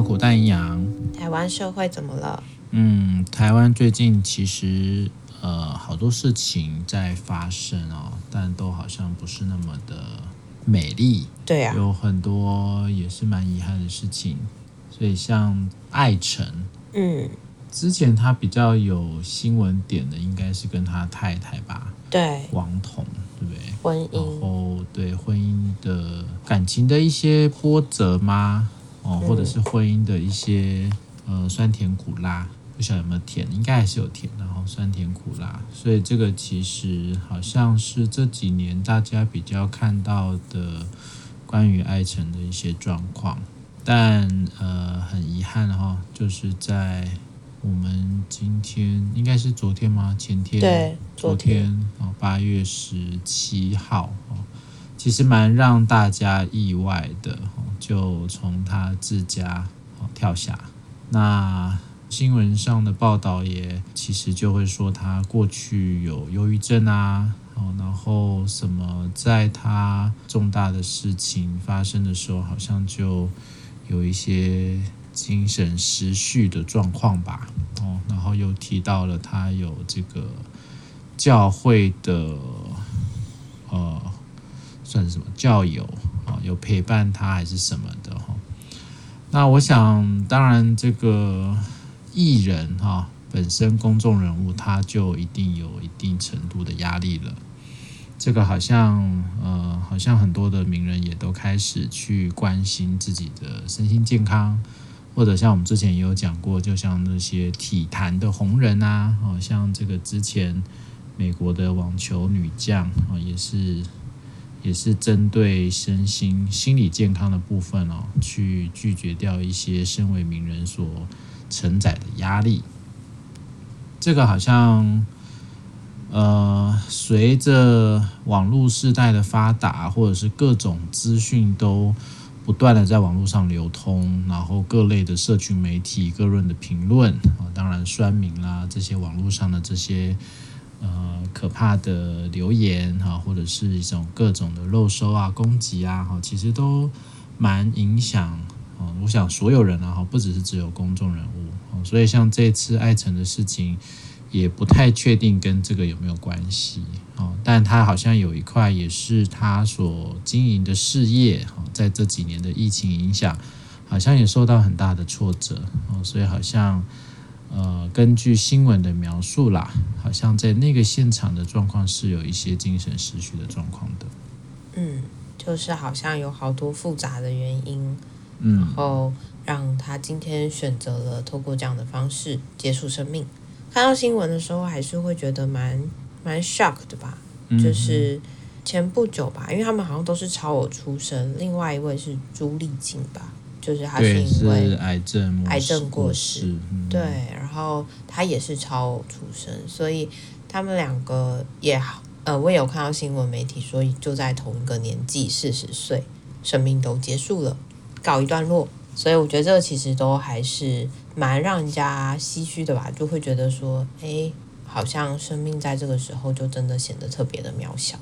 好苦淡营养。台湾社会怎么了？嗯，台湾最近其实呃好多事情在发生哦，但都好像不是那么的美丽。对啊，有很多也是蛮遗憾的事情。所以像艾成，嗯，之前他比较有新闻点的，应该是跟他太太吧？对，王彤，对不对？婚姻，然后对婚姻的感情的一些波折吗？哦，或者是婚姻的一些呃酸甜苦辣，不晓得有没有甜，应该还是有甜，然后酸甜苦辣。所以这个其实好像是这几年大家比较看到的关于爱情的一些状况，但呃很遗憾哈，就是在我们今天应该是昨天吗？前天？对，昨天哦，八月十七号哦。其实蛮让大家意外的，就从他自家跳下。那新闻上的报道也其实就会说他过去有忧郁症啊，然后什么在他重大的事情发生的时候，好像就有一些精神失序的状况吧。哦，然后又提到了他有这个教会的呃。算什么教友啊？有陪伴他还是什么的哈？那我想，当然这个艺人哈本身公众人物，他就一定有一定程度的压力了。这个好像呃，好像很多的名人也都开始去关心自己的身心健康，或者像我们之前也有讲过，就像那些体坛的红人啊，好像这个之前美国的网球女将啊，也是。也是针对身心心理健康的部分哦，去拒绝掉一些身为名人所承载的压力。这个好像，呃，随着网络时代的发达，或者是各种资讯都不断的在网络上流通，然后各类的社群媒体、各论的评论啊，当然酸民啦，这些网络上的这些。呃，可怕的留言哈，或者是一种各种的漏收啊、攻击啊，哈，其实都蛮影响啊。我想所有人啊，哈，不只是只有公众人物，所以像这次艾成的事情，也不太确定跟这个有没有关系啊。但他好像有一块也是他所经营的事业，在这几年的疫情影响，好像也受到很大的挫折哦，所以好像。呃，根据新闻的描述啦，好像在那个现场的状况是有一些精神失序的状况的。嗯，就是好像有好多复杂的原因，嗯，然后让他今天选择了透过这样的方式结束生命。看到新闻的时候，还是会觉得蛮蛮 shock 的吧？就是前不久吧，因为他们好像都是超我出生，另外一位是朱丽静吧。就是他是因为癌症癌症过世，嗯、对，然然后他也是超偶出生，所以他们两个也好，呃，我有看到新闻媒体说，就在同一个年纪，四十岁，生命都结束了，告一段落。所以我觉得这个其实都还是蛮让人家唏嘘的吧，就会觉得说，哎，好像生命在这个时候就真的显得特别的渺小。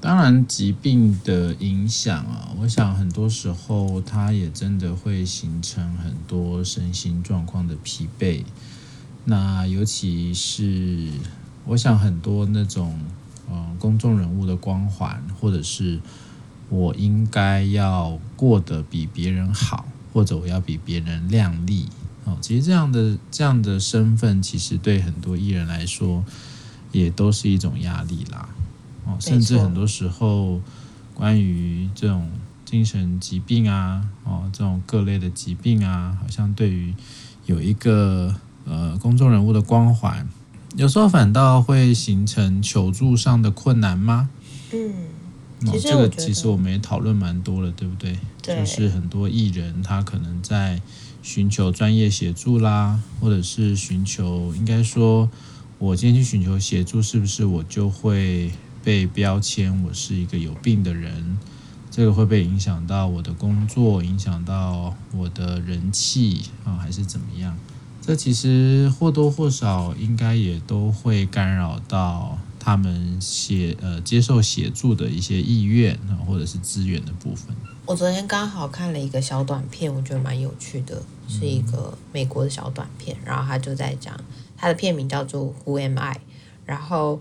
当然，疾病的影响啊，我想很多时候它也真的会形成很多身心状况的疲惫。那尤其是我想很多那种嗯公众人物的光环，或者是我应该要过得比别人好，或者我要比别人靓丽哦。其实这样的这样的身份，其实对很多艺人来说，也都是一种压力啦。哦甚至很多时候，关于这种精神疾病啊，哦，这种各类的疾病啊，好像对于有一个呃公众人物的光环，有时候反倒会形成求助上的困难吗？嗯，哦，这个其实我们也讨论蛮多了，对不对？对，就是很多艺人他可能在寻求专业协助啦，或者是寻求，应该说，我今天去寻求协助，是不是我就会？被标签我是一个有病的人，这个会不会影响到我的工作，影响到我的人气啊，还是怎么样？这其实或多或少应该也都会干扰到他们写呃接受协助的一些意愿啊，或者是资源的部分。我昨天刚好看了一个小短片，我觉得蛮有趣的，是一个美国的小短片，然后他就在讲，他的片名叫做《Who Am I》，然后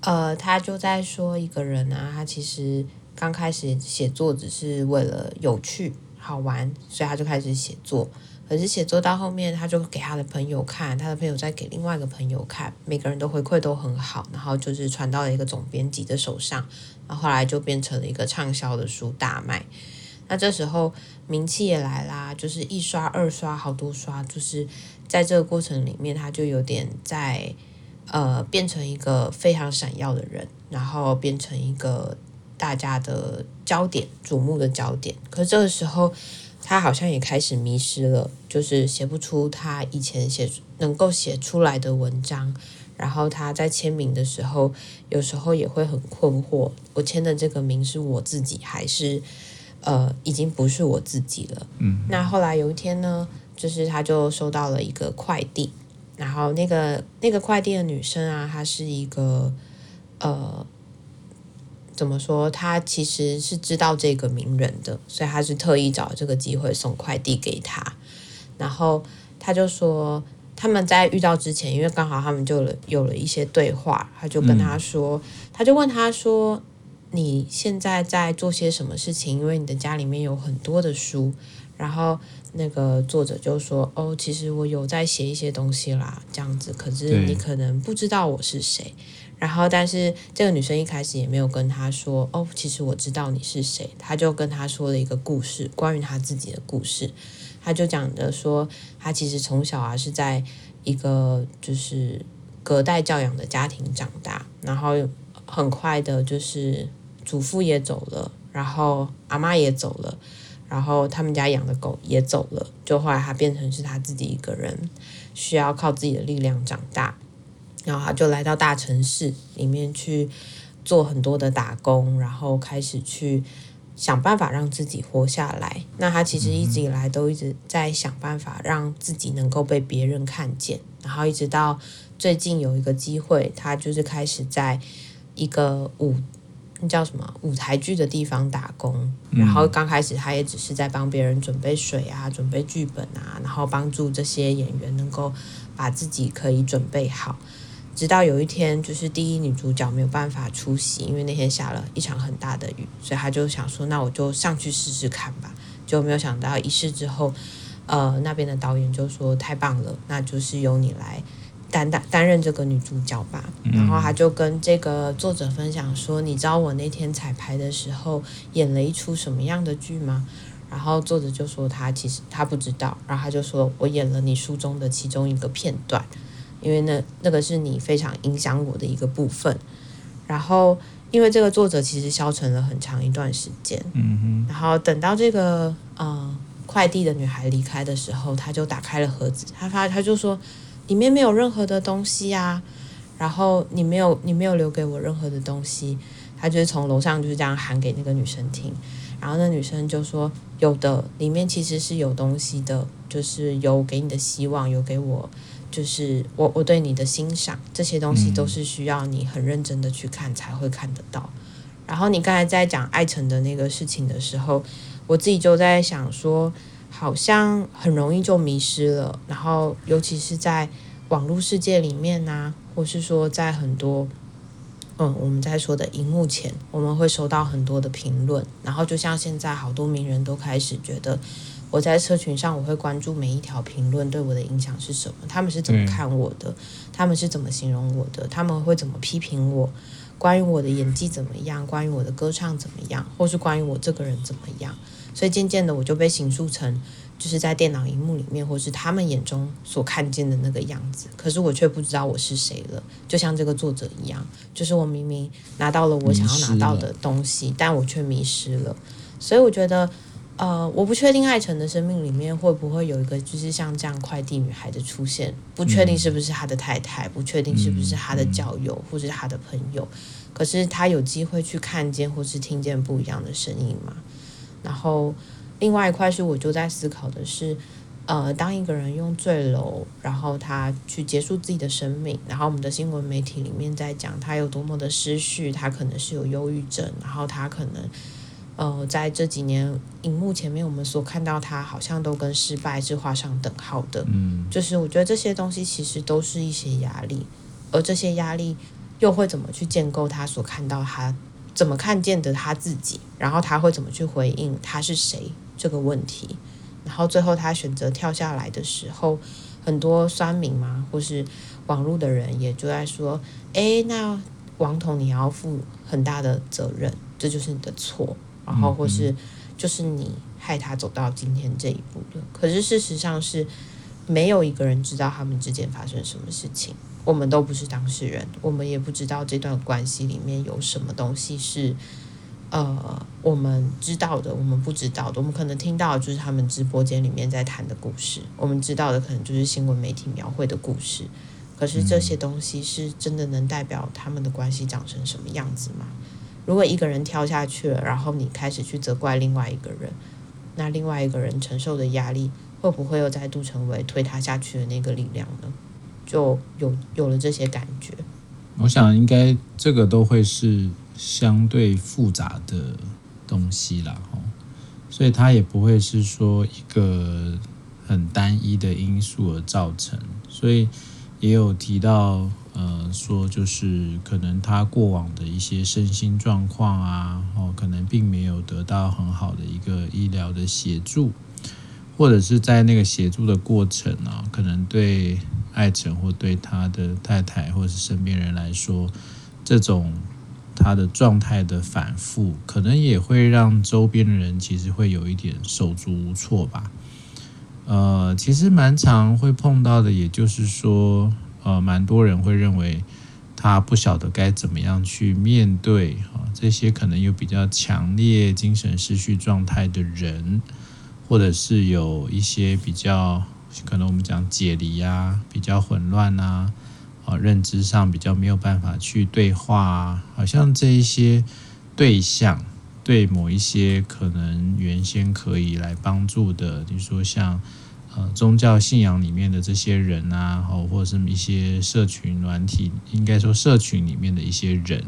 呃，他就在说一个人啊，他其实刚开始写作只是为了有趣好玩，所以他就开始写作。可是写作到后面，他就给他的朋友看，他的朋友再给另外一个朋友看，每个人都回馈都很好，然后就是传到了一个总编辑的手上，然后后来就变成了一个畅销的书，大卖。那这时候名气也来啦，就是一刷、二刷、好多刷，就是在这个过程里面，他就有点在呃变成一个非常闪耀的人，然后变成一个大家的焦点、瞩目的焦点。可是这个时候。他好像也开始迷失了，就是写不出他以前写能够写出来的文章。然后他在签名的时候，有时候也会很困惑：我签的这个名是我自己，还是呃已经不是我自己了？嗯。那后来有一天呢，就是他就收到了一个快递，然后那个那个快递的女生啊，她是一个呃。怎么说？他其实是知道这个名人的，所以他是特意找这个机会送快递给他。然后他就说，他们在遇到之前，因为刚好他们就有了一些对话，他就跟他说，嗯、他就问他说：“你现在在做些什么事情？因为你的家里面有很多的书。”然后那个作者就说：“哦，其实我有在写一些东西啦，这样子。可是你可能不知道我是谁。”然后，但是这个女生一开始也没有跟他说哦，其实我知道你是谁。他就跟他说了一个故事，关于他自己的故事。他就讲的说，他其实从小啊是在一个就是隔代教养的家庭长大，然后很快的就是祖父也走了，然后阿妈也走了，然后他们家养的狗也走了，就后来他变成是他自己一个人，需要靠自己的力量长大。然后他就来到大城市里面去做很多的打工，然后开始去想办法让自己活下来。那他其实一直以来都一直在想办法让自己能够被别人看见，然后一直到最近有一个机会，他就是开始在一个舞，那叫什么舞台剧的地方打工。然后刚开始他也只是在帮别人准备水啊，准备剧本啊，然后帮助这些演员能够把自己可以准备好。直到有一天，就是第一女主角没有办法出席，因为那天下了一场很大的雨，所以他就想说，那我就上去试试看吧。就没有想到一试之后，呃，那边的导演就说太棒了，那就是由你来担担担任这个女主角吧。然后他就跟这个作者分享说，你知道我那天彩排的时候演了一出什么样的剧吗？然后作者就说他其实他不知道，然后他就说我演了你书中的其中一个片段。因为那那个是你非常影响我的一个部分，然后因为这个作者其实消沉了很长一段时间，嗯哼，然后等到这个呃快递的女孩离开的时候，他就打开了盒子，他发他就说里面没有任何的东西啊，然后你没有你没有留给我任何的东西，他就是从楼上就是这样喊给那个女生听，然后那女生就说有的，里面其实是有东西的，就是有给你的希望，有给我。就是我我对你的欣赏，这些东西都是需要你很认真的去看才会看得到。然后你刚才在讲艾成的那个事情的时候，我自己就在想说，好像很容易就迷失了。然后尤其是在网络世界里面呢、或是说在很多嗯我们在说的荧幕前，我们会收到很多的评论。然后就像现在好多名人都开始觉得。我在社群上，我会关注每一条评论对我的影响是什么，他们是怎么看我的，他们是怎么形容我的，他们会怎么批评我，关于我的演技怎么样，关于我的歌唱怎么样，或是关于我这个人怎么样。所以渐渐的，我就被形塑成就是在电脑荧幕里面，或是他们眼中所看见的那个样子。可是我却不知道我是谁了，就像这个作者一样，就是我明明拿到了我想要拿到的东西，但我却迷失了。所以我觉得。呃，我不确定艾成的生命里面会不会有一个就是像这样快递女孩的出现，不确定是不是他的太太，不确定是不是他的教友或是他的朋友，可是他有机会去看见或是听见不一样的声音嘛。然后另外一块是我就在思考的是，呃，当一个人用坠楼，然后他去结束自己的生命，然后我们的新闻媒体里面在讲他有多么的失序，他可能是有忧郁症，然后他可能，呃，在这几年荧幕前面我们所看到他好像都跟失败是画上等号的。嗯，就是我觉得这些东西其实都是一些压力，而这些压力又会怎么去建构他所看到他怎么看见的他自己，然后他会怎么去回应他是谁这个问题。然后最后他选择跳下来的时候，很多酸民嘛，或是网络的人也就在说：“诶，那王彤你要负很大的责任，这就是你的错。”然后或是就是你害他走到今天这一步的。可是事实上是没有一个人知道他们之间发生什么事情，我们都不是当事人，我们也不知道这段关系里面有什么东西是。呃，我们知道的，我们不知道的，我们可能听到的就是他们直播间里面在谈的故事，我们知道的可能就是新闻媒体描绘的故事。可是这些东西是真的能代表他们的关系长成什么样子吗？如果一个人跳下去了，然后你开始去责怪另外一个人，那另外一个人承受的压力会不会又再度成为推他下去的那个力量呢？就有有了这些感觉。我想应该这个都会是。相对复杂的东西啦，吼，所以它也不会是说一个很单一的因素而造成，所以也有提到，呃，说就是可能他过往的一些身心状况啊，哦，可能并没有得到很好的一个医疗的协助，或者是在那个协助的过程啊，可能对艾成或对他的太太或是身边人来说，这种。他的状态的反复，可能也会让周边的人其实会有一点手足无措吧。呃，其实蛮常会碰到的，也就是说，呃，蛮多人会认为他不晓得该怎么样去面对啊，这些可能有比较强烈精神失序状态的人，或者是有一些比较可能我们讲解离啊，比较混乱啊。啊，认知上比较没有办法去对话啊，好像这一些对象对某一些可能原先可以来帮助的，比如说像呃宗教信仰里面的这些人啊，或者是一些社群软体，应该说社群里面的一些人，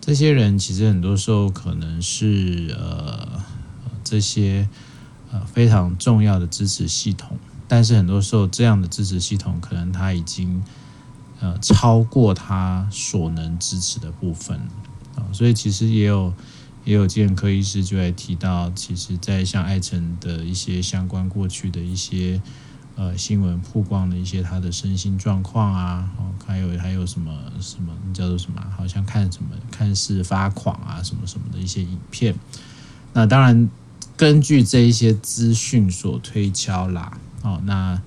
这些人其实很多时候可能是呃这些呃非常重要的支持系统，但是很多时候这样的支持系统可能他已经。呃，超过他所能支持的部分啊，所以其实也有也有健科医师就会提到，其实，在像艾辰的一些相关过去的一些呃新闻曝光的一些他的身心状况啊，哦，还有还有什么什么叫做什么，好像看什么看似发狂啊什么什么的一些影片，那当然根据这一些资讯所推敲啦，哦，那。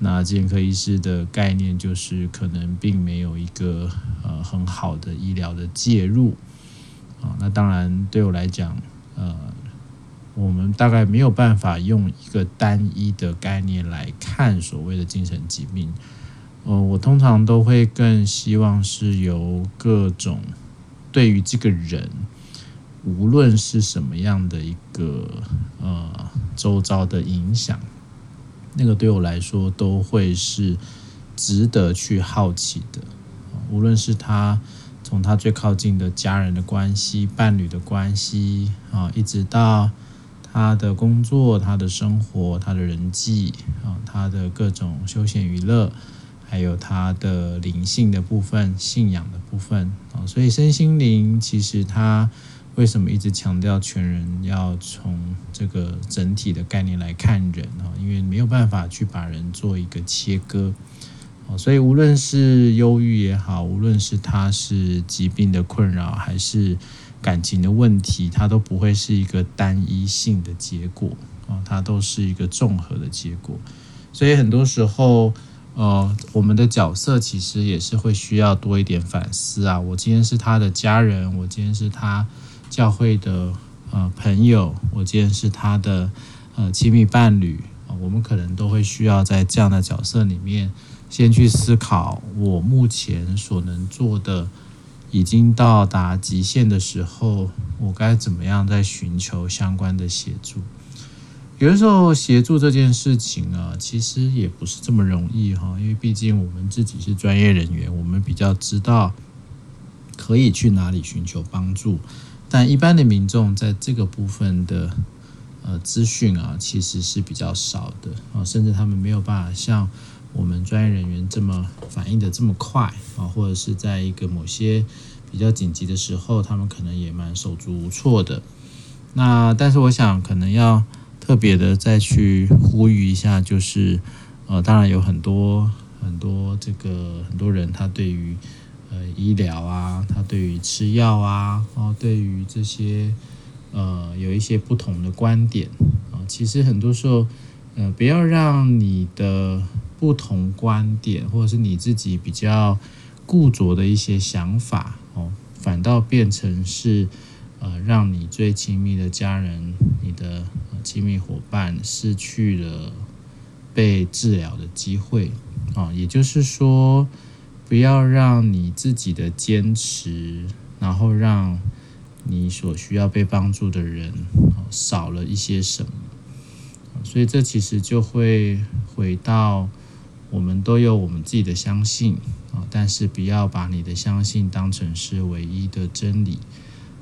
那健科医师的概念就是，可能并没有一个呃很好的医疗的介入啊。那当然对我来讲，呃，我们大概没有办法用一个单一的概念来看所谓的精神疾病。呃，我通常都会更希望是由各种对于这个人，无论是什么样的一个呃周遭的影响。那个对我来说都会是值得去好奇的，无论是他从他最靠近的家人的关系、伴侣的关系啊，一直到他的工作、他的生活、他的人际啊，他的各种休闲娱乐，还有他的灵性的部分、信仰的部分啊，所以身心灵其实他。为什么一直强调全人要从这个整体的概念来看人啊？因为没有办法去把人做一个切割，所以无论是忧郁也好，无论是他是疾病的困扰，还是感情的问题，它都不会是一个单一性的结果啊，它都是一个综合的结果。所以很多时候，呃，我们的角色其实也是会需要多一点反思啊。我今天是他的家人，我今天是他。教会的呃朋友，我今天是他的呃亲密伴侣啊，我们可能都会需要在这样的角色里面，先去思考我目前所能做的已经到达极限的时候，我该怎么样再寻求相关的协助。有的时候协助这件事情啊，其实也不是这么容易哈，因为毕竟我们自己是专业人员，我们比较知道可以去哪里寻求帮助，但一般的民众在这个部分的呃资讯啊，其实是比较少的啊，甚至他们没有办法像我们专业人员这么反应的这么快啊，或者是在一个某些比较紧急的时候，他们可能也蛮手足无措的。那但是我想可能要。特别的再去呼吁一下，就是呃，当然有很多很多这个很多人，他对于呃医疗啊，他对于吃药啊，哦，对于这些呃有一些不同的观点啊，其实很多时候呃，不要让你的不同观点，或者是你自己比较固着的一些想法哦，反倒变成是呃，让你最亲密的家人，你的。亲密伙伴失去了被治疗的机会啊，也就是说，不要让你自己的坚持，然后让你所需要被帮助的人少了一些什么。所以这其实就会回到我们都有我们自己的相信啊，但是不要把你的相信当成是唯一的真理，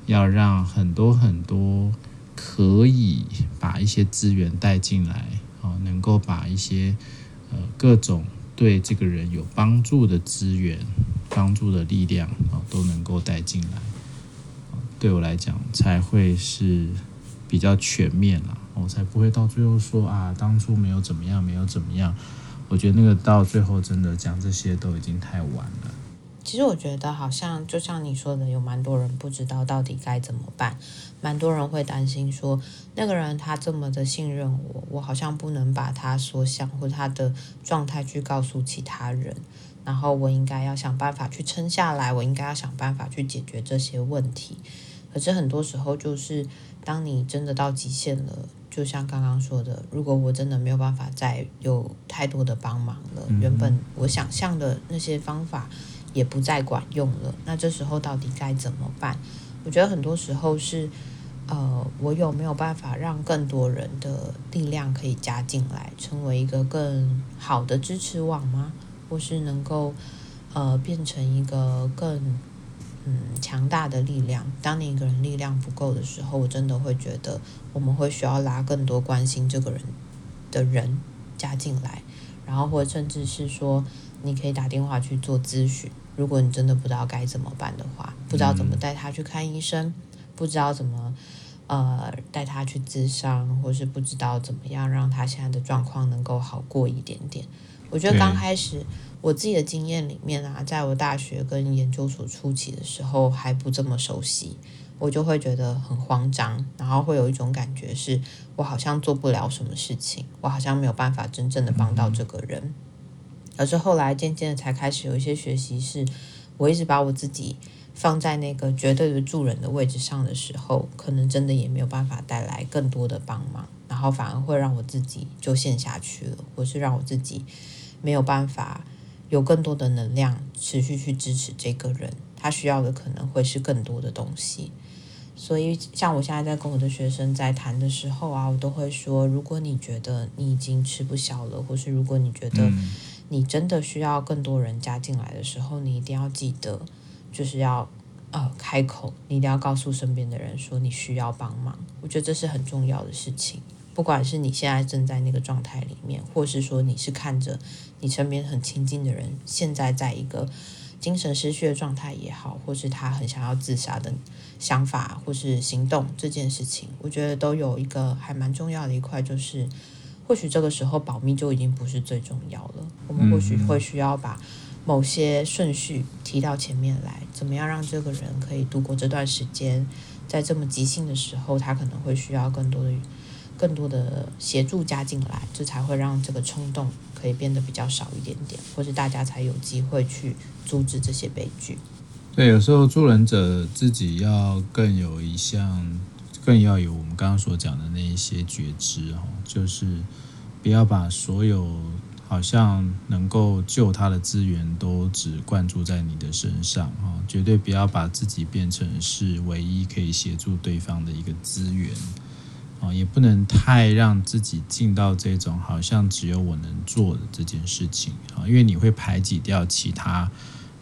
要让很多很多。可以把一些资源带进来，啊，能够把一些呃各种对这个人有帮助的资源、帮助的力量啊，都能够带进来。对我来讲，才会是比较全面了，我才不会到最后说啊，当初没有怎么样，没有怎么样。我觉得那个到最后真的讲这些都已经太晚了。其实我觉得好像就像你说的，有蛮多人不知道到底该怎么办，蛮多人会担心说，那个人他这么的信任我，我好像不能把他所想或他的状态去告诉其他人，然后我应该要想办法去撑下来，我应该要想办法去解决这些问题。可是很多时候就是当你真的到极限了，就像刚刚说的，如果我真的没有办法再有太多的帮忙了，原本我想象的那些方法。也不再管用了，那这时候到底该怎么办？我觉得很多时候是，呃，我有没有办法让更多人的力量可以加进来，成为一个更好的支持网吗？或是能够，呃，变成一个更嗯强大的力量？当你一个人力量不够的时候，我真的会觉得我们会需要拉更多关心这个人的人加进来，然后或者甚至是说，你可以打电话去做咨询。如果你真的不知道该怎么办的话，不知道怎么带他去看医生，不知道怎么呃带他去咨商，或是不知道怎么样让他现在的状况能够好过一点点。我觉得刚开始我自己的经验里面啊，在我大学跟研究所初期的时候还不这么熟悉，我就会觉得很慌张，然后会有一种感觉是我好像做不了什么事情，我好像没有办法真正的帮到这个人。而是后来渐渐的才开始有一些学习，是我一直把我自己放在那个绝对的助人的位置上的时候，可能真的也没有办法带来更多的帮忙，然后反而会让我自己就陷下去了，或是让我自己没有办法有更多的能量持续去支持这个人，他需要的可能会是更多的东西。所以像我现在在跟我的学生在谈的时候啊，我都会说，如果你觉得你已经吃不消了，或是如果你觉得，嗯你真的需要更多人加进来的时候，你一定要记得，就是要呃开口，你一定要告诉身边的人说你需要帮忙。我觉得这是很重要的事情。不管是你现在正在那个状态里面，或是说你是看着你身边很亲近的人现在在一个精神失去的状态也好，或是他很想要自杀的想法或是行动这件事情，我觉得都有一个还蛮重要的一块，就是。或许这个时候保密就已经不是最重要了。我们或许会需要把某些顺序提到前面来，怎么样让这个人可以度过这段时间？在这么急性的时候，他可能会需要更多的、更多的协助加进来，这才会让这个冲动可以变得比较少一点点，或是大家才有机会去阻止这些悲剧。对，有时候助人者自己要更有一项。更要有我们刚刚所讲的那一些觉知哦，就是不要把所有好像能够救他的资源都只灌注在你的身上哦，绝对不要把自己变成是唯一可以协助对方的一个资源。啊，也不能太让自己进到这种好像只有我能做的这件事情啊，因为你会排挤掉其他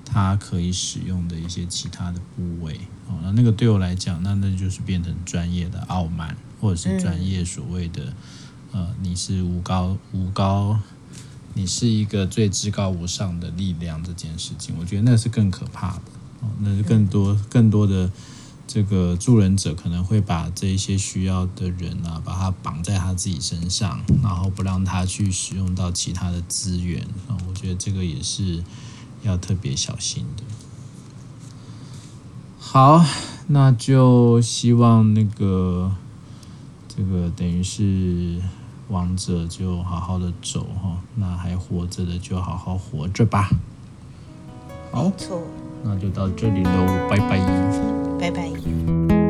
他可以使用的一些其他的部位啊。那那个对我来讲，那那就是变成专业的傲慢，或者是专业所谓的呃，你是无高无高，你是一个最至高无上的力量这件事情，我觉得那是更可怕的啊，那是更多更多的。这个助人者可能会把这一些需要的人啊，把他绑在他自己身上，然后不让他去使用到其他的资源啊。我觉得这个也是要特别小心的。好，那就希望那个这个等于是王者就好好的走哈，那还活着的就好好活着吧。好，错，那就到这里喽，拜拜。拜拜。